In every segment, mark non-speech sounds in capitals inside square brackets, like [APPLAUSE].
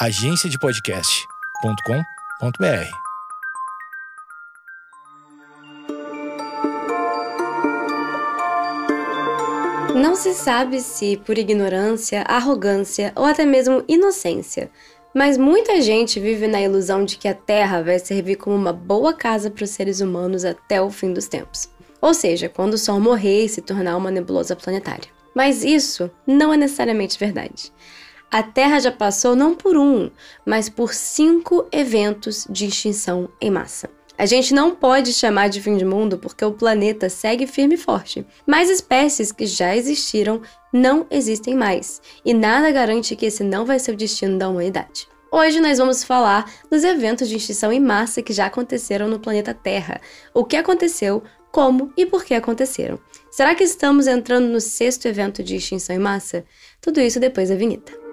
agenciadepodcast.com.br. Não se sabe se por ignorância, arrogância ou até mesmo inocência, mas muita gente vive na ilusão de que a Terra vai servir como uma boa casa para os seres humanos até o fim dos tempos. Ou seja, quando o Sol morrer e se tornar uma nebulosa planetária. Mas isso não é necessariamente verdade. A Terra já passou não por um, mas por cinco eventos de extinção em massa. A gente não pode chamar de fim de mundo porque o planeta segue firme e forte, mas espécies que já existiram não existem mais, e nada garante que esse não vai ser o destino da humanidade. Hoje nós vamos falar dos eventos de extinção em massa que já aconteceram no planeta Terra, o que aconteceu, como e por que aconteceram. Será que estamos entrando no sexto evento de extinção em massa? Tudo isso depois da vinheta.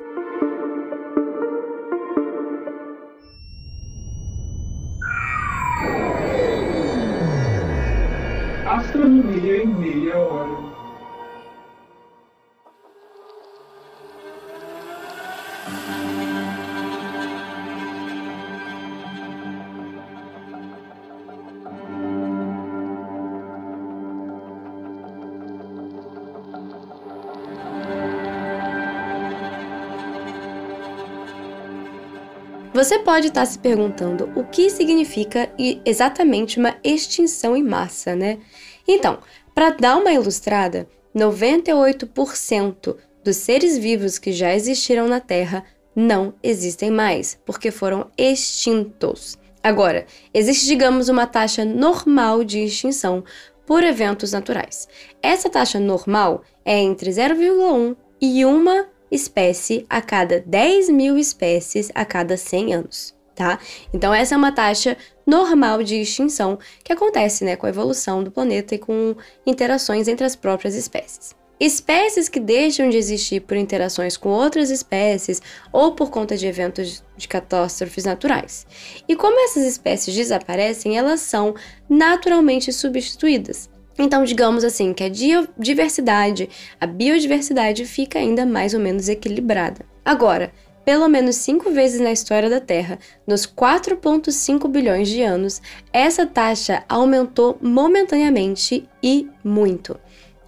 Você pode estar se perguntando o que significa exatamente uma extinção em massa, né? Então, para dar uma ilustrada, 98% dos seres vivos que já existiram na Terra não existem mais, porque foram extintos. Agora, existe, digamos, uma taxa normal de extinção por eventos naturais. Essa taxa normal é entre 0,1 e 1 espécie a cada 10 mil espécies a cada 100 anos, tá? Então essa é uma taxa normal de extinção que acontece, né, com a evolução do planeta e com interações entre as próprias espécies. Espécies que deixam de existir por interações com outras espécies ou por conta de eventos de catástrofes naturais. E como essas espécies desaparecem, elas são naturalmente substituídas. Então, digamos assim, que a diversidade, a biodiversidade fica ainda mais ou menos equilibrada. Agora, pelo menos cinco vezes na história da Terra, nos 4,5 bilhões de anos, essa taxa aumentou momentaneamente e muito.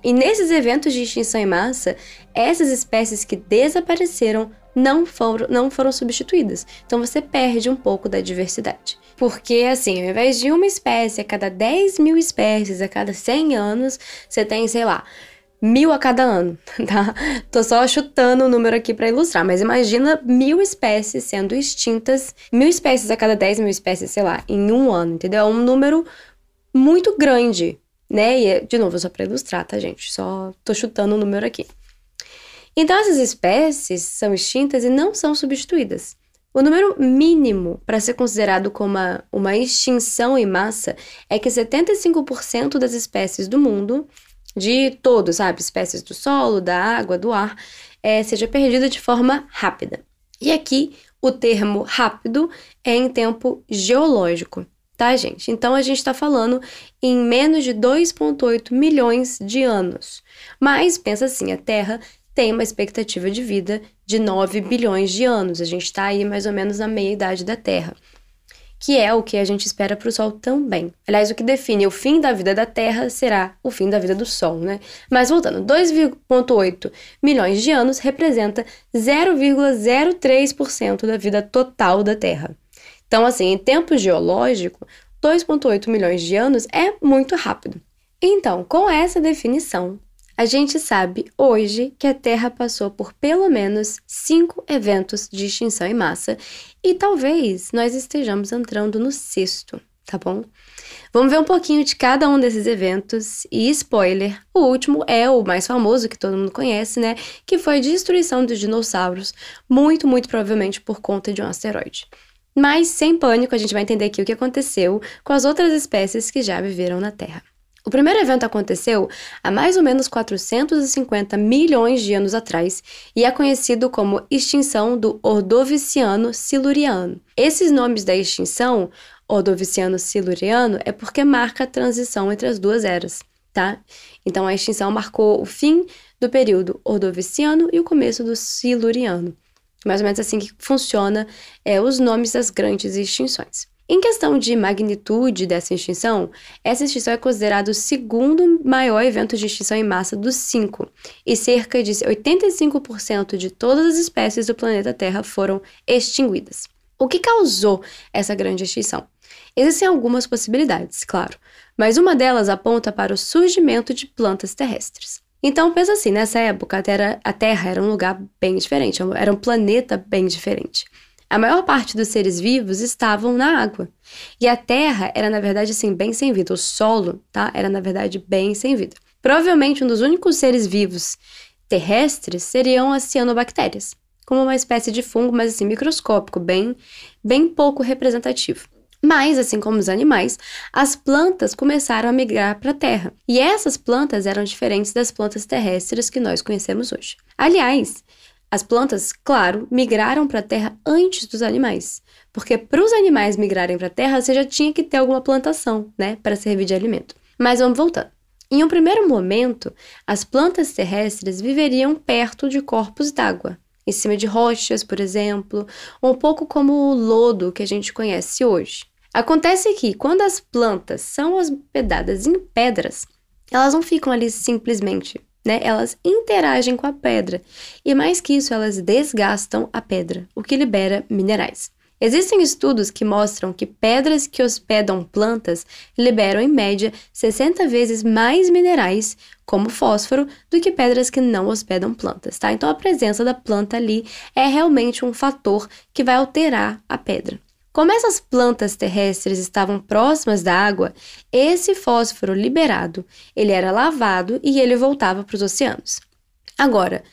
E nesses eventos de extinção em massa, essas espécies que desapareceram não foram, não foram substituídas. Então você perde um pouco da diversidade. Porque, assim, ao invés de uma espécie a cada 10 mil espécies a cada 100 anos, você tem, sei lá, mil a cada ano, [LAUGHS] tá? Tô só chutando o número aqui para ilustrar, mas imagina mil espécies sendo extintas, mil espécies a cada 10 mil espécies, sei lá, em um ano, entendeu? É um número muito grande, né? E, de novo, só para ilustrar, tá, gente? Só tô chutando o número aqui. Então, essas espécies são extintas e não são substituídas. O número mínimo para ser considerado como uma, uma extinção em massa é que 75% das espécies do mundo, de todos, sabe, espécies do solo, da água, do ar, é, seja perdida de forma rápida. E aqui o termo rápido é em tempo geológico, tá, gente? Então a gente está falando em menos de 2,8 milhões de anos. Mas pensa assim, a Terra tem uma expectativa de vida de 9 bilhões de anos. A gente está aí mais ou menos na meia-idade da Terra, que é o que a gente espera para o Sol também. Aliás, o que define o fim da vida da Terra será o fim da vida do Sol, né? Mas voltando, 2,8 milhões de anos representa 0,03% da vida total da Terra. Então, assim, em tempo geológico, 2,8 milhões de anos é muito rápido. Então, com essa definição, a gente sabe hoje que a Terra passou por pelo menos cinco eventos de extinção em massa e talvez nós estejamos entrando no sexto, tá bom? Vamos ver um pouquinho de cada um desses eventos e spoiler, o último é o mais famoso que todo mundo conhece, né? Que foi a destruição dos dinossauros, muito, muito provavelmente por conta de um asteroide. Mas sem pânico, a gente vai entender aqui o que aconteceu com as outras espécies que já viveram na Terra. O primeiro evento aconteceu há mais ou menos 450 milhões de anos atrás e é conhecido como extinção do Ordoviciano-Siluriano. Esses nomes da extinção, Ordoviciano-Siluriano, é porque marca a transição entre as duas eras, tá? Então a extinção marcou o fim do período Ordoviciano e o começo do Siluriano. Mais ou menos assim que funciona é, os nomes das grandes extinções. Em questão de magnitude dessa extinção, essa extinção é considerada o segundo maior evento de extinção em massa dos cinco, e cerca de 85% de todas as espécies do planeta Terra foram extinguidas. O que causou essa grande extinção? Existem algumas possibilidades, claro, mas uma delas aponta para o surgimento de plantas terrestres. Então pensa assim, nessa época a terra, a terra era um lugar bem diferente, era um planeta bem diferente. A maior parte dos seres vivos estavam na água. E a Terra era, na verdade, assim, bem sem vida. O solo, tá? Era, na verdade, bem sem vida. Provavelmente um dos únicos seres vivos terrestres seriam as cianobactérias, como uma espécie de fungo, mas assim, microscópico, bem, bem pouco representativo. Mas, assim como os animais, as plantas começaram a migrar para a Terra. E essas plantas eram diferentes das plantas terrestres que nós conhecemos hoje. Aliás, as plantas, claro, migraram para a terra antes dos animais, porque para os animais migrarem para a terra você já tinha que ter alguma plantação, né, para servir de alimento. Mas vamos voltando. Em um primeiro momento, as plantas terrestres viveriam perto de corpos d'água, em cima de rochas, por exemplo, um pouco como o lodo que a gente conhece hoje. Acontece que, quando as plantas são hospedadas em pedras, elas não ficam ali simplesmente né? Elas interagem com a pedra e mais que isso, elas desgastam a pedra, o que libera minerais. Existem estudos que mostram que pedras que hospedam plantas liberam em média 60 vezes mais minerais, como fósforo, do que pedras que não hospedam plantas, tá? Então a presença da planta ali é realmente um fator que vai alterar a pedra. Como essas plantas terrestres estavam próximas da água, esse fósforo liberado, ele era lavado e ele voltava para os oceanos. Agora,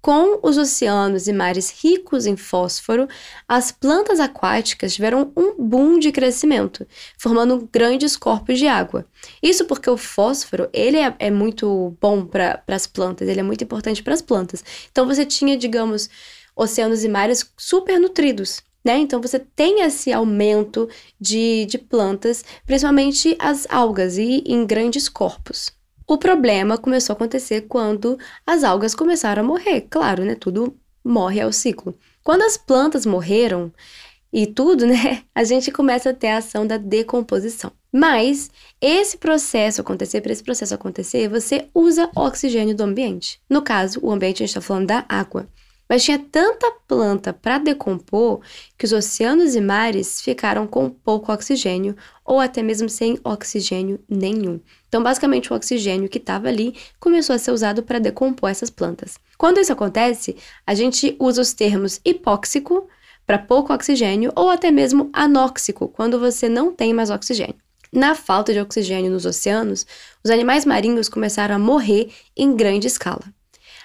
com os oceanos e mares ricos em fósforo, as plantas aquáticas tiveram um boom de crescimento, formando grandes corpos de água. Isso porque o fósforo ele é, é muito bom para as plantas, ele é muito importante para as plantas. Então você tinha, digamos, oceanos e mares super nutridos né? Então você tem esse aumento de, de plantas, principalmente as algas e em grandes corpos. O problema começou a acontecer quando as algas começaram a morrer. Claro, né? Tudo morre ao ciclo. Quando as plantas morreram e tudo, [LAUGHS] né? A gente começa a ter a ação da decomposição. Mas esse processo acontecer, para esse processo acontecer, você usa oxigênio do ambiente. No caso, o ambiente a gente está falando da água. Mas tinha tanta planta para decompor que os oceanos e mares ficaram com pouco oxigênio ou até mesmo sem oxigênio nenhum. Então, basicamente, o oxigênio que estava ali começou a ser usado para decompor essas plantas. Quando isso acontece, a gente usa os termos hipóxico para pouco oxigênio ou até mesmo anóxico, quando você não tem mais oxigênio. Na falta de oxigênio nos oceanos, os animais marinhos começaram a morrer em grande escala.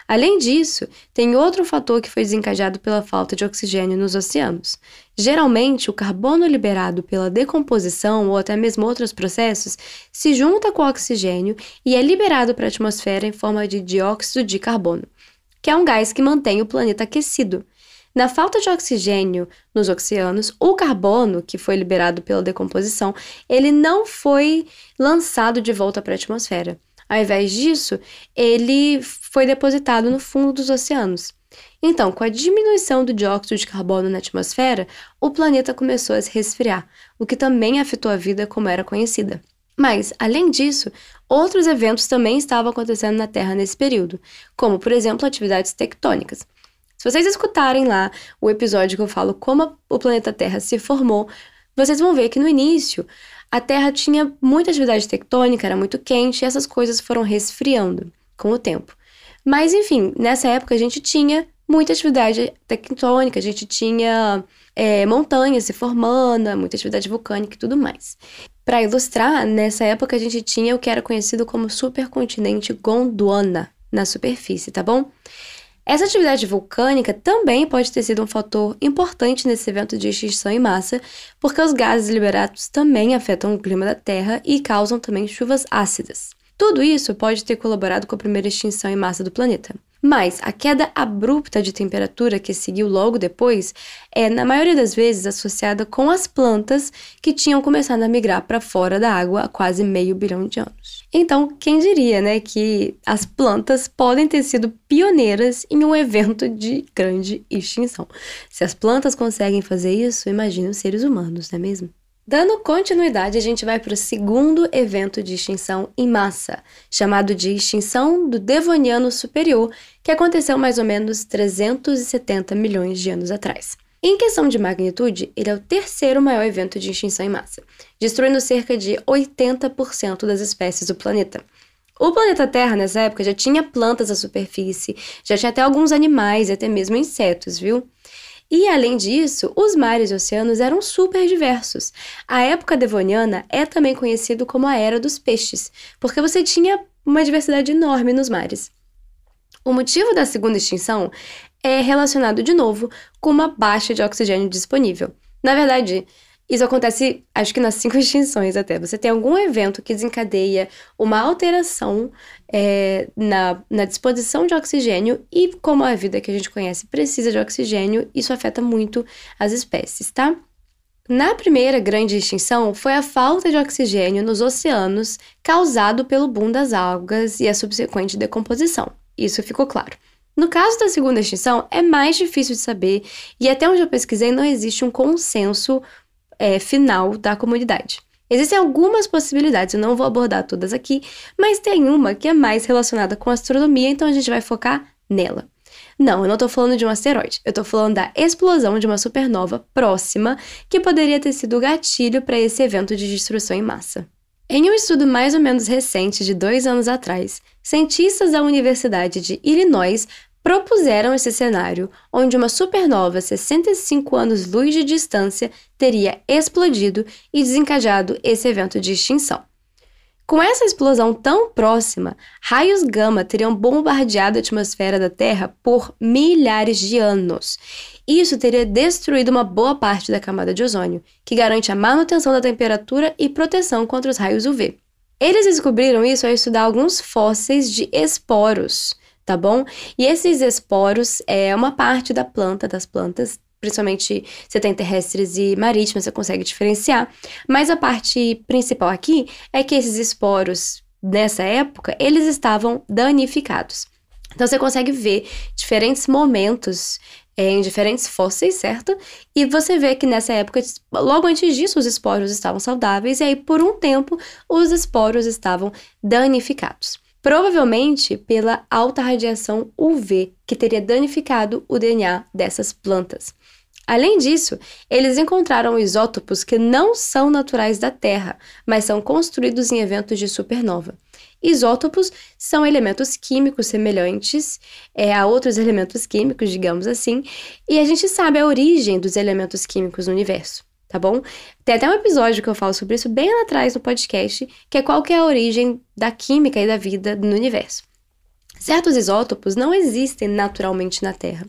Além disso, tem outro fator que foi desencadeado pela falta de oxigênio nos oceanos. Geralmente, o carbono liberado pela decomposição ou até mesmo outros processos se junta com o oxigênio e é liberado para a atmosfera em forma de dióxido de carbono, que é um gás que mantém o planeta aquecido. Na falta de oxigênio nos oceanos, o carbono, que foi liberado pela decomposição, ele não foi lançado de volta para a atmosfera. Ao invés disso, ele foi depositado no fundo dos oceanos. Então, com a diminuição do dióxido de carbono na atmosfera, o planeta começou a se resfriar, o que também afetou a vida como era conhecida. Mas, além disso, outros eventos também estavam acontecendo na Terra nesse período, como, por exemplo, atividades tectônicas. Se vocês escutarem lá o episódio que eu falo como o planeta Terra se formou, vocês vão ver que no início a Terra tinha muita atividade tectônica, era muito quente e essas coisas foram resfriando com o tempo. Mas, enfim, nessa época a gente tinha muita atividade tectônica, a gente tinha é, montanhas se formando, muita atividade vulcânica e tudo mais. Para ilustrar, nessa época a gente tinha o que era conhecido como supercontinente Gondwana na superfície, tá bom? Essa atividade vulcânica também pode ter sido um fator importante nesse evento de extinção em massa, porque os gases liberados também afetam o clima da Terra e causam também chuvas ácidas. Tudo isso pode ter colaborado com a primeira extinção em massa do planeta. Mas a queda abrupta de temperatura que seguiu logo depois é, na maioria das vezes, associada com as plantas que tinham começado a migrar para fora da água há quase meio bilhão de anos. Então, quem diria, né, que as plantas podem ter sido pioneiras em um evento de grande extinção? Se as plantas conseguem fazer isso, imagine os seres humanos, não é mesmo? Dando continuidade, a gente vai para o segundo evento de extinção em massa, chamado de extinção do Devoniano Superior, que aconteceu mais ou menos 370 milhões de anos atrás. Em questão de magnitude, ele é o terceiro maior evento de extinção em massa, destruindo cerca de 80% das espécies do planeta. O planeta Terra, nessa época, já tinha plantas à superfície, já tinha até alguns animais e até mesmo insetos, viu? E além disso, os mares e oceanos eram super diversos. A época devoniana é também conhecido como a Era dos Peixes, porque você tinha uma diversidade enorme nos mares. O motivo da segunda extinção é relacionado de novo com uma baixa de oxigênio disponível. Na verdade, isso acontece, acho que nas cinco [LAUGHS] extinções até. Você tem algum evento que desencadeia uma alteração é, na, na disposição de oxigênio e, como a vida que a gente conhece precisa de oxigênio, isso afeta muito as espécies, tá? Na primeira grande extinção, foi a falta de oxigênio nos oceanos causado pelo boom das algas e a subsequente decomposição. Isso ficou claro. No caso da segunda extinção, é mais difícil de saber e até onde eu pesquisei não existe um consenso é, final da comunidade. Existem algumas possibilidades, eu não vou abordar todas aqui, mas tem uma que é mais relacionada com astronomia, então a gente vai focar nela. Não, eu não estou falando de um asteroide, eu estou falando da explosão de uma supernova próxima que poderia ter sido o gatilho para esse evento de destruição em massa. Em um estudo mais ou menos recente, de dois anos atrás, cientistas da Universidade de Illinois propuseram esse cenário onde uma supernova 65 anos-luz de distância teria explodido e desencadeado esse evento de extinção. Com essa explosão tão próxima, raios gama teriam bombardeado a atmosfera da Terra por milhares de anos. Isso teria destruído uma boa parte da camada de ozônio, que garante a manutenção da temperatura e proteção contra os raios UV. Eles descobriram isso ao estudar alguns fósseis de esporos, tá bom? E esses esporos é uma parte da planta, das plantas, principalmente você tem terrestres e marítimas, você consegue diferenciar. Mas a parte principal aqui é que esses esporos, nessa época, eles estavam danificados. Então você consegue ver diferentes momentos é, em diferentes fósseis, certo? E você vê que nessa época, logo antes disso, os esporos estavam saudáveis, e aí por um tempo os esporos estavam danificados provavelmente pela alta radiação UV, que teria danificado o DNA dessas plantas. Além disso, eles encontraram isótopos que não são naturais da Terra, mas são construídos em eventos de supernova. Isótopos são elementos químicos semelhantes é, a outros elementos químicos, digamos assim, e a gente sabe a origem dos elementos químicos no universo tá bom? Tem até um episódio que eu falo sobre isso bem lá atrás no podcast, que é qual que é a origem da química e da vida no universo. Certos isótopos não existem naturalmente na Terra.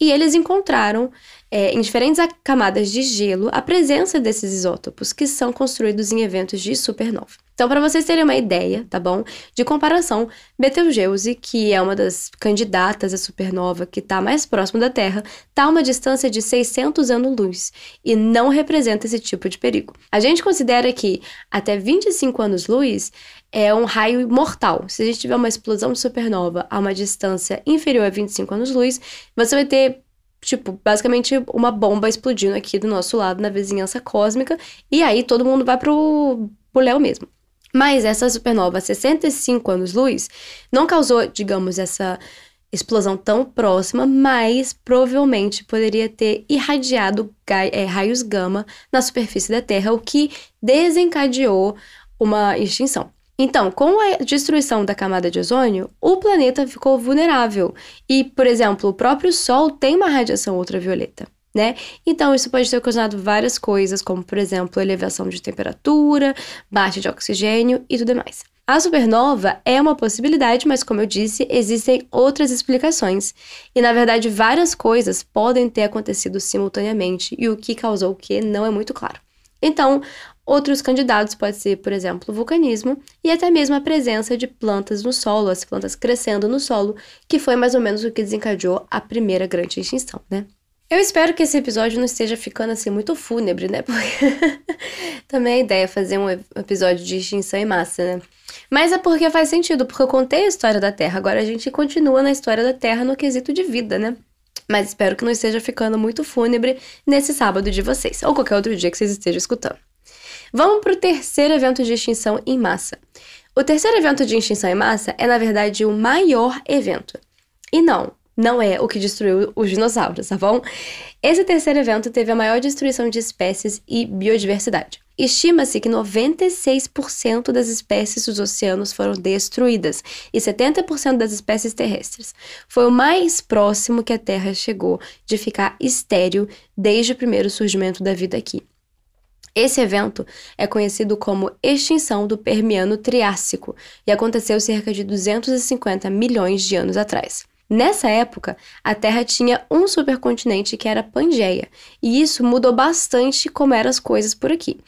E eles encontraram, é, em diferentes camadas de gelo, a presença desses isótopos, que são construídos em eventos de supernova. Então, para vocês terem uma ideia, tá bom? De comparação, Betelgeuse, que é uma das candidatas à supernova que está mais próximo da Terra, está a uma distância de 600 anos-luz e não representa esse tipo de perigo. A gente considera que até 25 anos-luz é um raio mortal. Se a gente tiver uma explosão de supernova a uma distância inferior a 25 anos-luz, você vai ter tipo, basicamente uma bomba explodindo aqui do nosso lado na vizinhança cósmica, e aí todo mundo vai pro, Léo mesmo. Mas essa supernova, 65 anos-luz, não causou, digamos, essa explosão tão próxima, mas provavelmente poderia ter irradiado é, raios gama na superfície da Terra, o que desencadeou uma extinção. Então, com a destruição da camada de ozônio, o planeta ficou vulnerável e, por exemplo, o próprio Sol tem uma radiação ultravioleta né? Então, isso pode ter ocasionado várias coisas, como, por exemplo, elevação de temperatura, baixa de oxigênio e tudo mais. A supernova é uma possibilidade, mas como eu disse, existem outras explicações. E na verdade, várias coisas podem ter acontecido simultaneamente, e o que causou o que não é muito claro. Então, outros candidatos pode ser, por exemplo, vulcanismo e até mesmo a presença de plantas no solo, as plantas crescendo no solo, que foi mais ou menos o que desencadeou a primeira grande extinção, né? Eu espero que esse episódio não esteja ficando assim muito fúnebre, né? [LAUGHS] Porque também a ideia é fazer um episódio de extinção em massa, né? Mas é porque faz sentido, porque eu contei a história da Terra, agora a gente continua na história da Terra no quesito de vida, né? Mas espero que não esteja ficando muito fúnebre nesse sábado de vocês, ou qualquer outro dia que vocês estejam escutando. Vamos para o terceiro evento de extinção em massa. O terceiro evento de extinção em massa é, na verdade, o maior evento. E não, não é o que destruiu os dinossauros, tá bom? Esse terceiro evento teve a maior destruição de espécies e biodiversidade. Estima-se que 96% das espécies dos oceanos foram destruídas e 70% das espécies terrestres. Foi o mais próximo que a Terra chegou de ficar estéril desde o primeiro surgimento da vida aqui. Esse evento é conhecido como extinção do Permiano Triássico e aconteceu cerca de 250 milhões de anos atrás. Nessa época, a Terra tinha um supercontinente que era Pangeia, e isso mudou bastante como eram as coisas por aqui.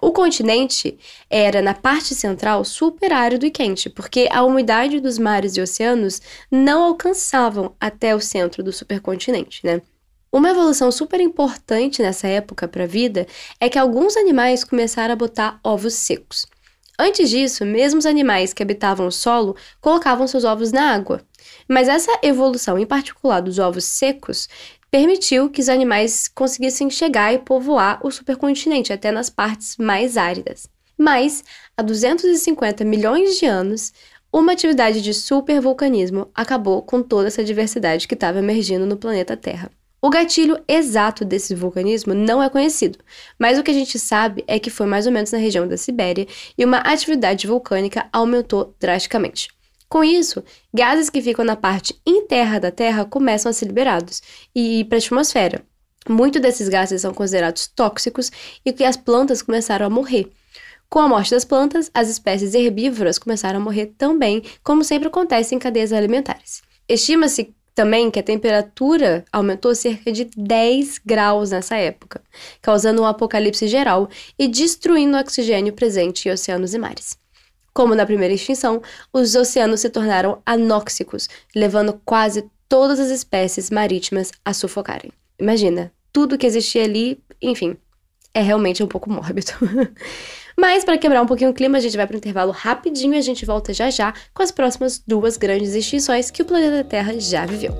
O continente era, na parte central, super árido e quente, porque a umidade dos mares e oceanos não alcançavam até o centro do supercontinente, né? Uma evolução super importante nessa época para a vida é que alguns animais começaram a botar ovos secos. Antes disso, mesmo os animais que habitavam o solo colocavam seus ovos na água. Mas essa evolução, em particular dos ovos secos, permitiu que os animais conseguissem chegar e povoar o supercontinente até nas partes mais áridas. Mas, há 250 milhões de anos, uma atividade de supervulcanismo acabou com toda essa diversidade que estava emergindo no planeta Terra. O gatilho exato desse vulcanismo não é conhecido, mas o que a gente sabe é que foi mais ou menos na região da Sibéria e uma atividade vulcânica aumentou drasticamente. Com isso, gases que ficam na parte interna da Terra começam a ser liberados e ir para a atmosfera. Muitos desses gases são considerados tóxicos e que as plantas começaram a morrer. Com a morte das plantas, as espécies herbívoras começaram a morrer também, como sempre acontece em cadeias alimentares. Estima-se também que a temperatura aumentou cerca de 10 graus nessa época, causando um apocalipse geral e destruindo o oxigênio presente em oceanos e mares. Como na primeira extinção, os oceanos se tornaram anóxicos, levando quase todas as espécies marítimas a sufocarem. Imagina, tudo que existia ali, enfim, é realmente um pouco mórbido. [LAUGHS] Mas para quebrar um pouquinho o clima, a gente vai para um intervalo rapidinho e a gente volta já já com as próximas duas grandes extinções que o planeta Terra já viveu.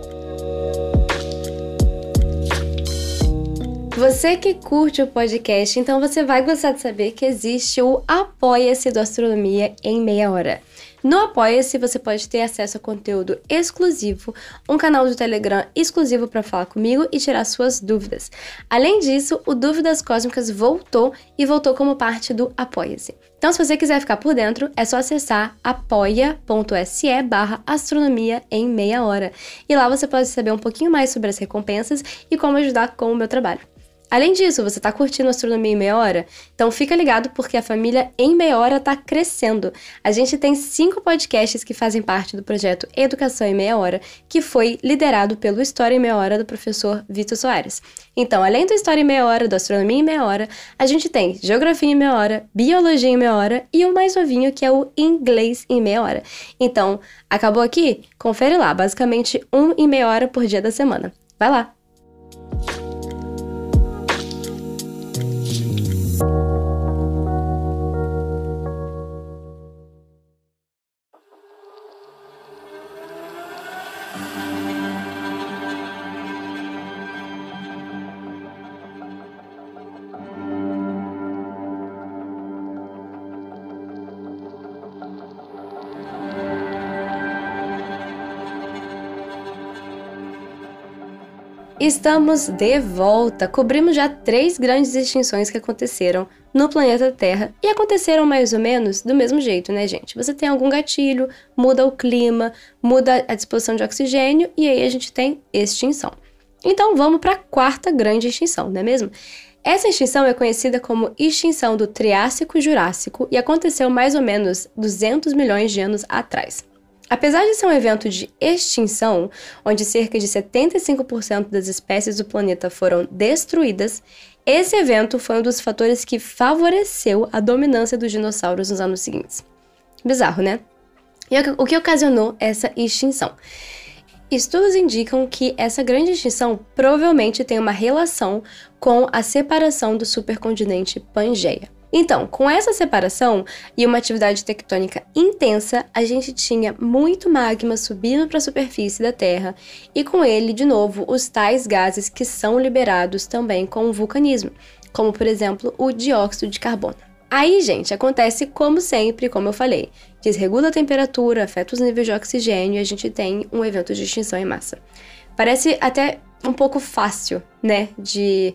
Você que curte o podcast, então você vai gostar de saber que existe o Apoia-se do Astronomia em Meia Hora. No Apoia-se você pode ter acesso a conteúdo exclusivo, um canal do Telegram exclusivo para falar comigo e tirar suas dúvidas. Além disso, o Dúvidas Cósmicas voltou e voltou como parte do Apoia-se. Então, se você quiser ficar por dentro, é só acessar apoia.se barra astronomia em meia hora. E lá você pode saber um pouquinho mais sobre as recompensas e como ajudar com o meu trabalho. Além disso, você está curtindo Astronomia em Meia Hora? Então fica ligado porque a família em Meia Hora está crescendo. A gente tem cinco podcasts que fazem parte do projeto Educação em Meia Hora, que foi liderado pelo História em Meia Hora do professor Vitor Soares. Então, além do História em Meia Hora, do Astronomia em Meia Hora, a gente tem Geografia em Meia Hora, Biologia em Meia Hora e o mais novinho que é o Inglês em Meia Hora. Então, acabou aqui? Confere lá, basicamente um em meia hora por dia da semana. Vai lá! podcast. Estamos de volta! Cobrimos já três grandes extinções que aconteceram no planeta Terra e aconteceram mais ou menos do mesmo jeito, né, gente? Você tem algum gatilho, muda o clima, muda a disposição de oxigênio e aí a gente tem extinção. Então vamos para a quarta grande extinção, não é mesmo? Essa extinção é conhecida como extinção do Triássico-Jurássico e aconteceu mais ou menos 200 milhões de anos atrás. Apesar de ser um evento de extinção, onde cerca de 75% das espécies do planeta foram destruídas, esse evento foi um dos fatores que favoreceu a dominância dos dinossauros nos anos seguintes. Bizarro, né? E o que ocasionou essa extinção? Estudos indicam que essa grande extinção provavelmente tem uma relação com a separação do supercontinente Pangeia. Então, com essa separação e uma atividade tectônica intensa, a gente tinha muito magma subindo para a superfície da Terra e com ele, de novo, os tais gases que são liberados também com o vulcanismo, como por exemplo o dióxido de carbono. Aí, gente, acontece como sempre, como eu falei. Desregula a temperatura, afeta os níveis de oxigênio e a gente tem um evento de extinção em massa. Parece até um pouco fácil, né, de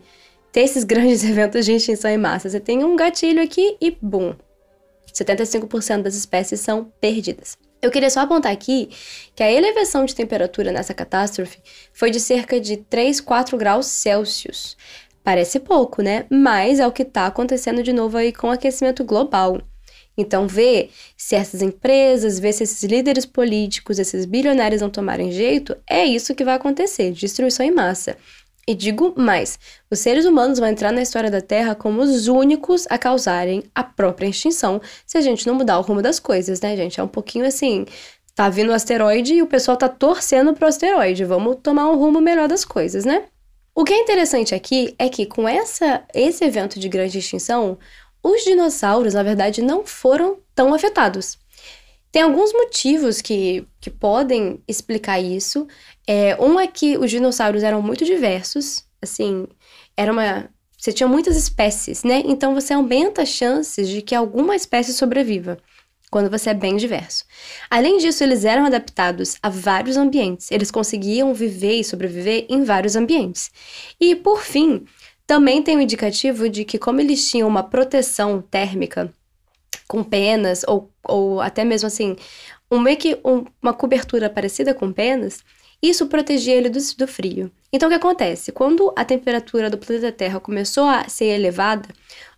ter esses grandes [LAUGHS] eventos de extinção em massa. Você tem um gatilho aqui e bum! 75% das espécies são perdidas. Eu queria só apontar aqui que a elevação de temperatura nessa catástrofe foi de cerca de 3, 4 graus Celsius. Parece pouco, né? Mas é o que está acontecendo de novo aí com o aquecimento global. Então, ver se essas empresas, ver se esses líderes políticos, esses bilionários não tomarem jeito, é isso que vai acontecer destruição em massa. E digo mais: os seres humanos vão entrar na história da Terra como os únicos a causarem a própria extinção se a gente não mudar o rumo das coisas, né, gente? É um pouquinho assim. Tá vindo o asteroide e o pessoal tá torcendo pro asteroide. Vamos tomar um rumo melhor das coisas, né? O que é interessante aqui é que com essa, esse evento de grande extinção, os dinossauros, na verdade, não foram tão afetados. Tem alguns motivos que, que podem explicar isso. É, um é que os dinossauros eram muito diversos, assim, era uma. Você tinha muitas espécies, né? Então você aumenta as chances de que alguma espécie sobreviva quando você é bem diverso. Além disso, eles eram adaptados a vários ambientes, eles conseguiam viver e sobreviver em vários ambientes. E, por fim, também tem o um indicativo de que, como eles tinham uma proteção térmica com penas, ou, ou até mesmo assim, um, meio que um, uma cobertura parecida com penas, isso protegia ele do, do frio. Então, o que acontece? Quando a temperatura do planeta Terra começou a ser elevada,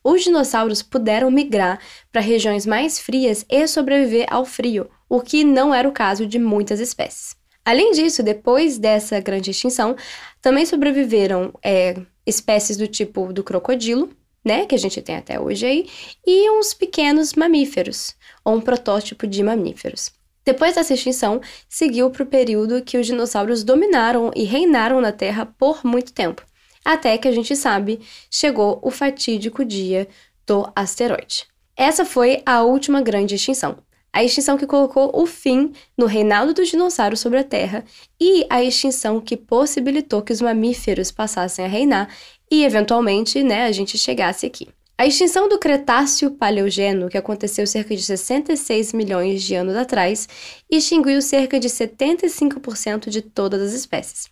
os dinossauros puderam migrar para regiões mais frias e sobreviver ao frio, o que não era o caso de muitas espécies. Além disso, depois dessa grande extinção, também sobreviveram é, espécies do tipo do crocodilo, né, que a gente tem até hoje aí, e uns pequenos mamíferos, ou um protótipo de mamíferos. Depois dessa extinção, seguiu para o período que os dinossauros dominaram e reinaram na Terra por muito tempo até que a gente sabe chegou o fatídico dia do asteroide. Essa foi a última grande extinção. A extinção que colocou o fim no reinado dos dinossauros sobre a Terra e a extinção que possibilitou que os mamíferos passassem a reinar e, eventualmente, né, a gente chegasse aqui. A extinção do Cretáceo Paleogeno, que aconteceu cerca de 66 milhões de anos atrás, extinguiu cerca de 75% de todas as espécies.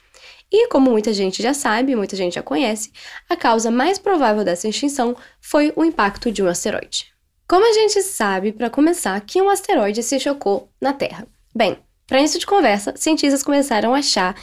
E como muita gente já sabe, muita gente já conhece, a causa mais provável dessa extinção foi o impacto de um asteroide. Como a gente sabe, para começar, que um asteroide se chocou na Terra? Bem, para início de conversa, cientistas começaram a achar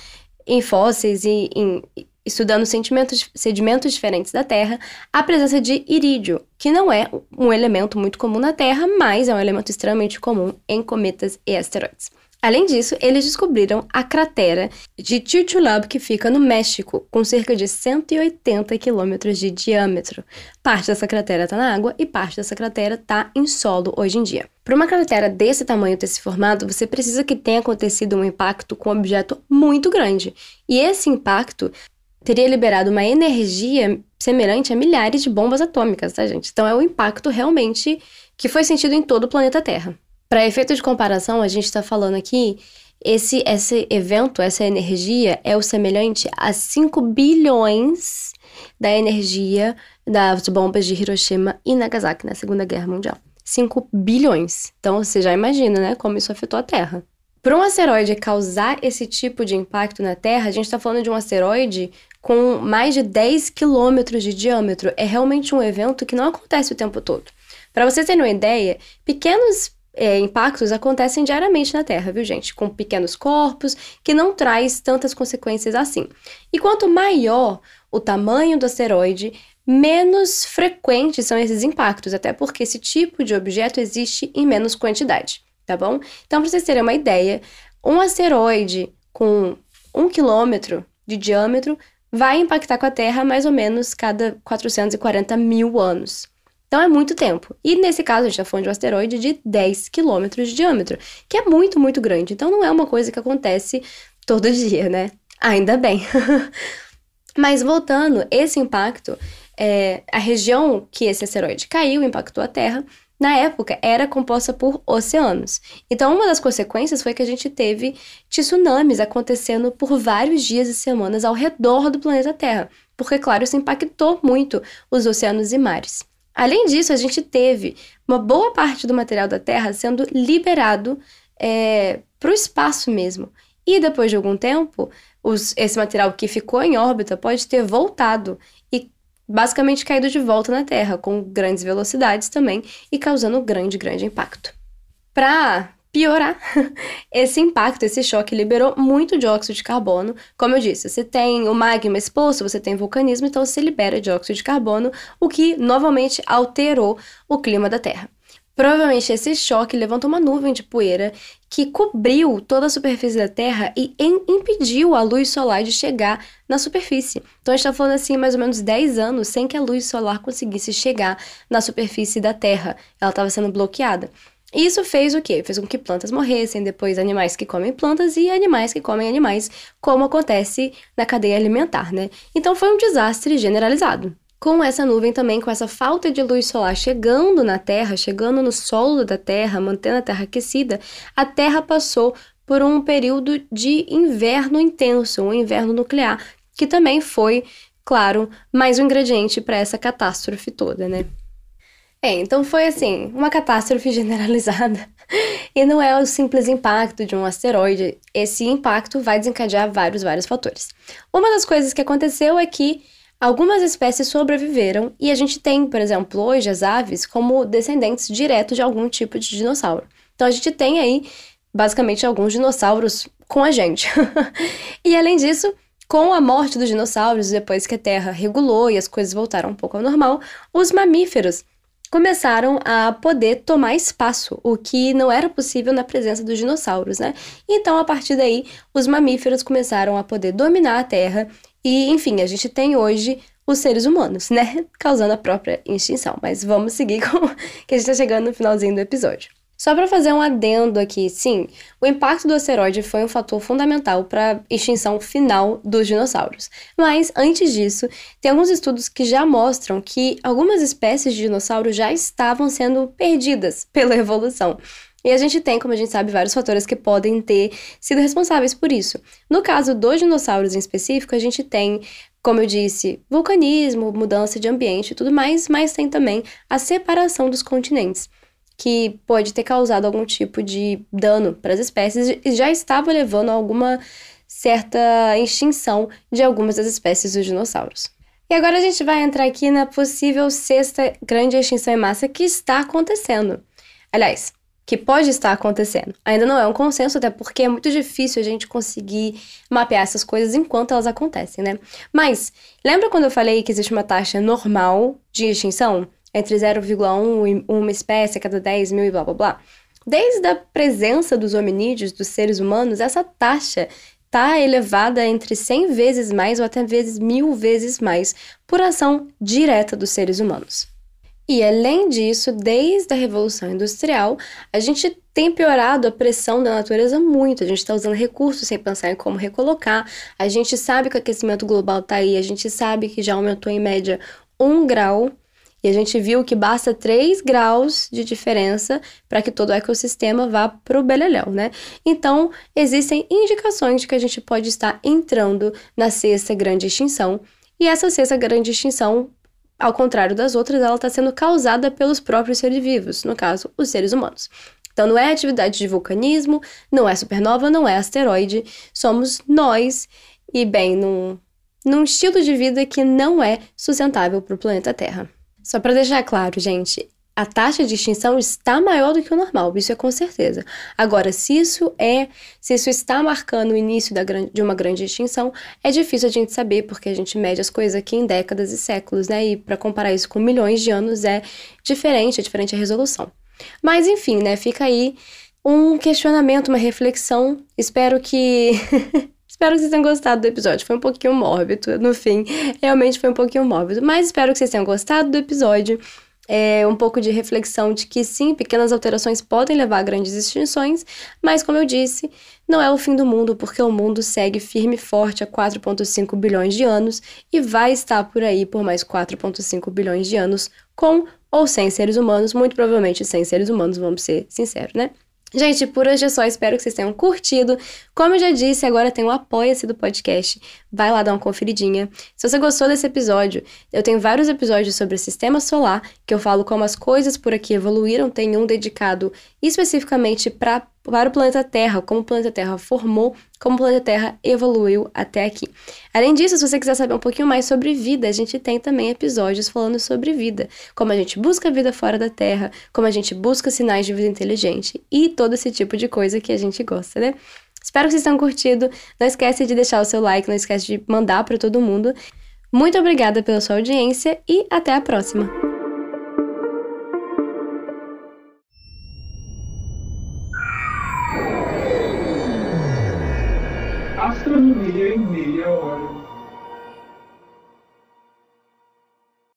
em fósseis e em, estudando sedimentos, sedimentos diferentes da Terra a presença de irídio, que não é um elemento muito comum na Terra, mas é um elemento extremamente comum em cometas e asteroides. Além disso, eles descobriram a cratera de Chicxulub, que fica no México, com cerca de 180 quilômetros de diâmetro. Parte dessa cratera está na água e parte dessa cratera está em solo hoje em dia. Para uma cratera desse tamanho ter se formado, você precisa que tenha acontecido um impacto com um objeto muito grande. E esse impacto teria liberado uma energia semelhante a milhares de bombas atômicas, tá, gente? Então é um impacto realmente que foi sentido em todo o planeta Terra. Para efeito de comparação, a gente está falando aqui, esse, esse evento, essa energia é o semelhante a 5 bilhões da energia das bombas de Hiroshima e Nagasaki na Segunda Guerra Mundial. 5 bilhões. Então você já imagina, né, como isso afetou a Terra. Para um asteroide causar esse tipo de impacto na Terra, a gente está falando de um asteroide com mais de 10 quilômetros de diâmetro. É realmente um evento que não acontece o tempo todo. Para vocês terem uma ideia, pequenos é, impactos acontecem diariamente na Terra, viu, gente? Com pequenos corpos, que não traz tantas consequências assim. E quanto maior o tamanho do asteroide, menos frequentes são esses impactos, até porque esse tipo de objeto existe em menos quantidade, tá bom? Então, para vocês terem uma ideia, um asteroide com um quilômetro de diâmetro vai impactar com a Terra mais ou menos cada 440 mil anos. Então é muito tempo. E nesse caso, a gente está falando de um asteroide de 10 quilômetros de diâmetro, que é muito, muito grande. Então não é uma coisa que acontece todo [LAUGHS] dia, né? Ainda bem. [LAUGHS] Mas voltando, esse impacto, é, a região que esse asteroide caiu, impactou a Terra, na época era composta por oceanos. Então, uma das consequências foi que a gente teve tsunamis acontecendo por vários dias e semanas ao redor do planeta Terra, porque, claro, isso impactou muito os oceanos e mares. Além disso, a gente teve uma boa parte do material da Terra sendo liberado é, para o espaço mesmo. E depois de algum tempo, os, esse material que ficou em órbita pode ter voltado e basicamente caído de volta na Terra, com grandes velocidades também e causando grande, grande impacto. Para piorar, [LAUGHS] esse impacto, esse choque liberou muito dióxido de carbono. Como eu disse, você tem o magma exposto, você tem vulcanismo, então você libera dióxido de carbono, o que novamente alterou o clima da Terra. Provavelmente esse choque levantou uma nuvem de poeira que cobriu toda a superfície da Terra e impediu a luz solar de chegar na superfície. Então a gente está falando assim mais ou menos 10 anos sem que a luz solar conseguisse chegar na superfície da Terra. Ela estava sendo bloqueada. Isso fez o quê? Fez com que plantas morressem, depois animais que comem plantas e animais que comem animais, como acontece na cadeia alimentar, né? Então foi um desastre generalizado. Com essa nuvem também, com essa falta de luz solar chegando na Terra, chegando no solo da Terra, mantendo a Terra aquecida, a Terra passou por um período de inverno intenso, um inverno nuclear, que também foi, claro, mais um ingrediente para essa catástrofe toda, né? É, então foi assim, uma catástrofe [LAUGHS] generalizada. e não é o simples impacto de um asteroide. Esse impacto vai desencadear vários, vários fatores. Uma das coisas que aconteceu é que algumas espécies sobreviveram e a gente tem, por exemplo, hoje as aves como descendentes diretos de algum tipo de dinossauro. Então a gente tem aí basicamente alguns dinossauros com a gente. [LAUGHS] e além disso, com a morte dos dinossauros, depois que a Terra regulou e as coisas voltaram um pouco ao normal, os mamíferos começaram a poder tomar espaço, o que não era possível na presença dos dinossauros, né? Então, a partir daí, os mamíferos começaram a poder dominar a Terra e, enfim, a gente tem hoje os seres humanos, né? [LAUGHS] Causando a própria extinção. Mas vamos seguir com que a gente tá chegando no finalzinho do episódio. Só para fazer um adendo aqui, sim, o impacto do asteroide foi um fator fundamental para a extinção final dos dinossauros. Mas antes disso, tem alguns estudos que já mostram que algumas espécies de dinossauros já estavam sendo perdidas [LAUGHS] pela evolução. E a gente tem, como a gente sabe, vários fatores que podem ter sido responsáveis por isso. No caso dos dinossauros em específico, a gente tem, como eu disse, vulcanismo, mudança de ambiente e tudo mais, mas tem também a separação dos continentes que pode ter causado algum tipo de dano para as espécies e já estava levando a alguma certa extinção de algumas das espécies dos dinossauros. E agora a gente vai entrar aqui na possível sexta grande extinção em massa que está acontecendo. Aliás, que pode estar acontecendo. Ainda não é um consenso, até porque é muito difícil a gente conseguir mapear essas coisas enquanto elas acontecem, né? Mas, lembra quando eu falei que existe uma taxa normal de extinção? Entre 0,1 e uma espécie a cada 10 mil e blá blá blá. Desde a presença dos hominídeos, dos seres humanos, essa taxa está elevada entre 100 vezes mais ou até vezes mil vezes mais por ação direta dos seres humanos. E além disso, desde a Revolução Industrial, a gente tem piorado a pressão da natureza muito. A gente está usando recursos sem pensar em como recolocar. A gente sabe que o aquecimento global está aí, a gente sabe que já aumentou em média um grau e a gente viu que basta 3 graus de diferença para que todo o ecossistema vá para o beleléu, né? Então, existem indicações de que a gente pode estar entrando na sexta grande extinção. E essa sexta grande extinção, ao contrário das outras, ela está sendo causada pelos próprios seres vivos, no caso, os seres humanos. Então, não é atividade de vulcanismo, não é supernova, não é asteroide, somos nós, e bem, num, num estilo de vida que não é sustentável para o planeta Terra. Só para deixar claro, gente, a taxa de extinção está maior do que o normal, isso é com certeza. Agora, se isso é, se isso está marcando o início da, de uma grande extinção, é difícil a gente saber, porque a gente mede as coisas aqui em décadas e séculos, né? E para comparar isso com milhões de anos é diferente, é diferente a resolução. Mas enfim, né? Fica aí um questionamento, uma reflexão. Espero que [LAUGHS] Espero que vocês tenham gostado do episódio. Foi um pouquinho mórbido, no fim, realmente foi um pouquinho mórbido. Mas espero que vocês tenham gostado do episódio. É um pouco de reflexão de que sim, pequenas alterações podem levar a grandes extinções, mas como eu disse, não é o fim do mundo, porque o mundo segue firme e forte há 4,5 bilhões de anos e vai estar por aí por mais 4,5 bilhões de anos, com ou sem seres humanos, muito provavelmente sem seres humanos, vamos ser sinceros, né? Gente, por hoje é só, espero que vocês tenham curtido. Como eu já disse, agora tem o Apoia-se do podcast. Vai lá dar uma conferidinha. Se você gostou desse episódio, eu tenho vários episódios sobre o sistema solar, que eu falo como as coisas por aqui evoluíram. Tem um dedicado especificamente para para o planeta Terra, como o planeta Terra formou, como o planeta Terra evoluiu até aqui. Além disso, se você quiser saber um pouquinho mais sobre vida, a gente tem também episódios falando sobre vida, como a gente busca vida fora da Terra, como a gente busca sinais de vida inteligente e todo esse tipo de coisa que a gente gosta, né? Espero que vocês tenham curtido. Não esquece de deixar o seu like, não esquece de mandar para todo mundo. Muito obrigada pela sua audiência e até a próxima. Astronomia em meia hora.